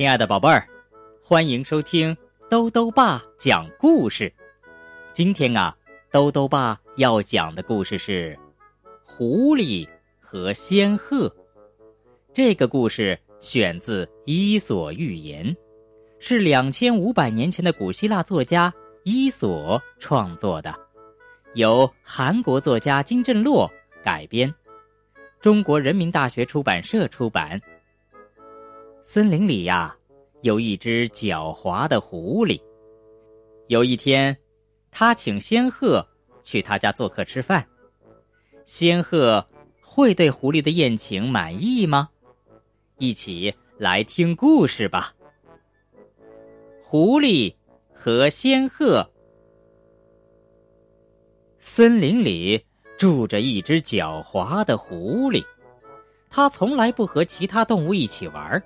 亲爱的宝贝儿，欢迎收听兜兜爸讲故事。今天啊，兜兜爸要讲的故事是《狐狸和仙鹤》。这个故事选自《伊索寓言》，是两千五百年前的古希腊作家伊索创作的，由韩国作家金振洛改编，中国人民大学出版社出版。森林里呀，有一只狡猾的狐狸。有一天，他请仙鹤去他家做客吃饭。仙鹤会对狐狸的宴请满意吗？一起来听故事吧。狐狸和仙鹤。森林里住着一只狡猾的狐狸，它从来不和其他动物一起玩儿。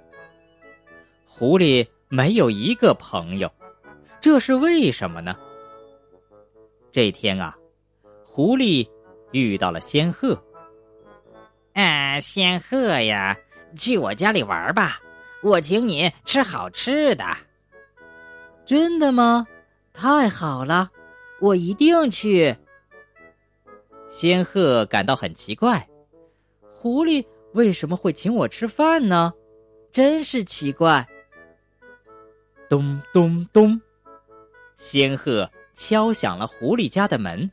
狐狸没有一个朋友，这是为什么呢？这天啊，狐狸遇到了仙鹤。啊，仙鹤呀，去我家里玩吧，我请你吃好吃的。真的吗？太好了，我一定去。仙鹤感到很奇怪，狐狸为什么会请我吃饭呢？真是奇怪。咚咚咚，仙鹤敲响了狐狸家的门。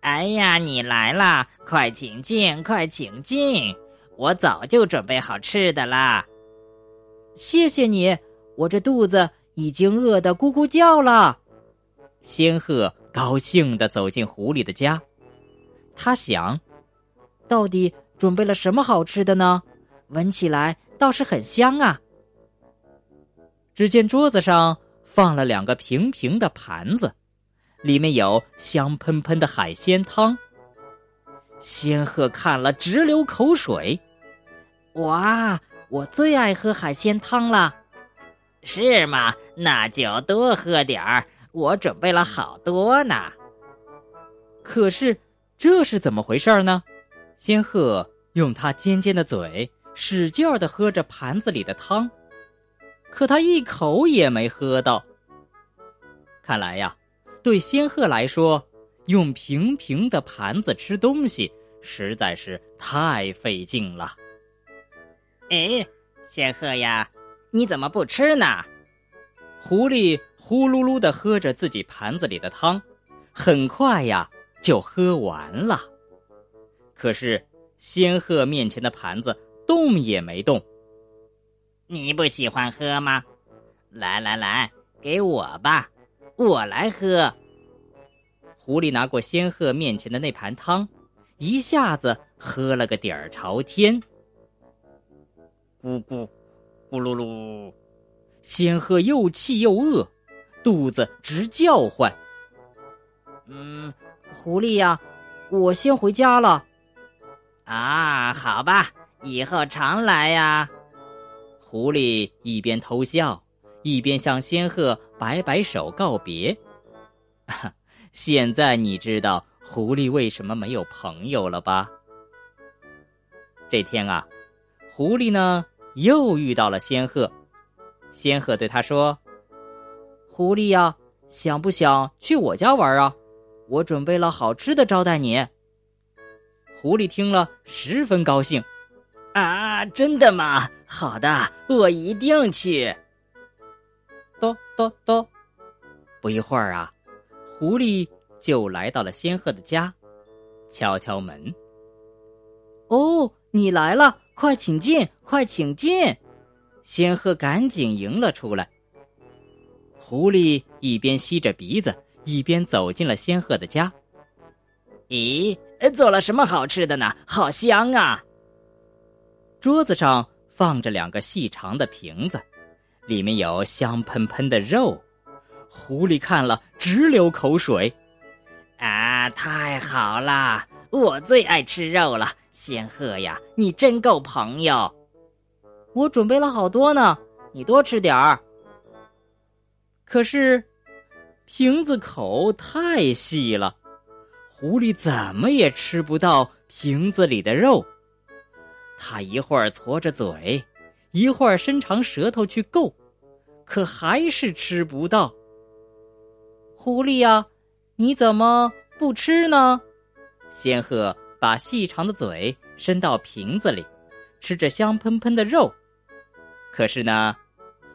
哎呀，你来啦！快请进，快请进！我早就准备好吃的啦。谢谢你，我这肚子已经饿得咕咕叫了。仙鹤高兴地走进狐狸的家，他想，到底准备了什么好吃的呢？闻起来倒是很香啊。只见桌子上放了两个平平的盘子，里面有香喷喷的海鲜汤。仙鹤看了直流口水，哇，我最爱喝海鲜汤了，是吗？那就多喝点儿，我准备了好多呢。可是这是怎么回事呢？仙鹤用它尖尖的嘴使劲儿的喝着盘子里的汤。可他一口也没喝到。看来呀，对仙鹤来说，用平平的盘子吃东西实在是太费劲了。哎，仙鹤呀，你怎么不吃呢？狐狸呼噜噜的喝着自己盘子里的汤，很快呀就喝完了。可是仙鹤面前的盘子动也没动。你不喜欢喝吗？来来来，给我吧，我来喝。狐狸拿过仙鹤面前的那盘汤，一下子喝了个底儿朝天。咕咕，咕噜噜，仙鹤又气又饿，肚子直叫唤。嗯，狐狸呀，我先回家了。啊，好吧，以后常来呀。狐狸一边偷笑，一边向仙鹤摆摆手告别。现在你知道狐狸为什么没有朋友了吧？这天啊，狐狸呢又遇到了仙鹤。仙鹤对他说：“狐狸呀，想不想去我家玩啊？我准备了好吃的招待你。”狐狸听了十分高兴。啊，真的吗？好的，我一定去。咚咚咚，不一会儿啊，狐狸就来到了仙鹤的家，敲敲门。哦，你来了，快请进，快请进！仙鹤赶紧迎了出来。狐狸一边吸着鼻子，一边走进了仙鹤的家。咦，做了什么好吃的呢？好香啊！桌子上放着两个细长的瓶子，里面有香喷喷的肉。狐狸看了直流口水。啊，太好啦！我最爱吃肉了。仙鹤呀，你真够朋友。我准备了好多呢，你多吃点儿。可是，瓶子口太细了，狐狸怎么也吃不到瓶子里的肉。他一会儿搓着嘴，一会儿伸长舌头去够，可还是吃不到。狐狸呀，你怎么不吃呢？仙鹤把细长的嘴伸到瓶子里，吃着香喷喷的肉。可是呢，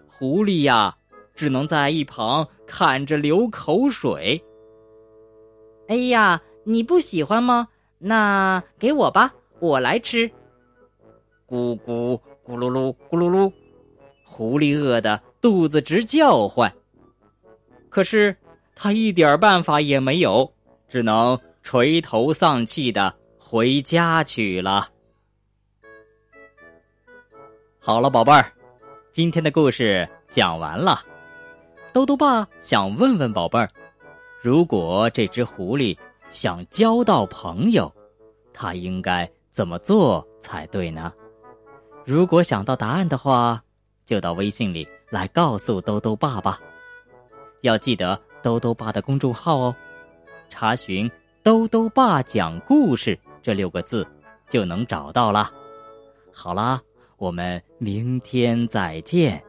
狐狸呀，只能在一旁看着流口水。哎呀，你不喜欢吗？那给我吧，我来吃。咕咕咕噜噜咕噜噜，狐狸饿得肚子直叫唤。可是他一点办法也没有，只能垂头丧气的回家去了。好了，宝贝儿，今天的故事讲完了。兜兜爸想问问宝贝儿，如果这只狐狸想交到朋友，它应该怎么做才对呢？如果想到答案的话，就到微信里来告诉兜兜爸爸。要记得兜兜爸的公众号哦，查询“兜兜爸讲故事”这六个字就能找到了。好啦，我们明天再见。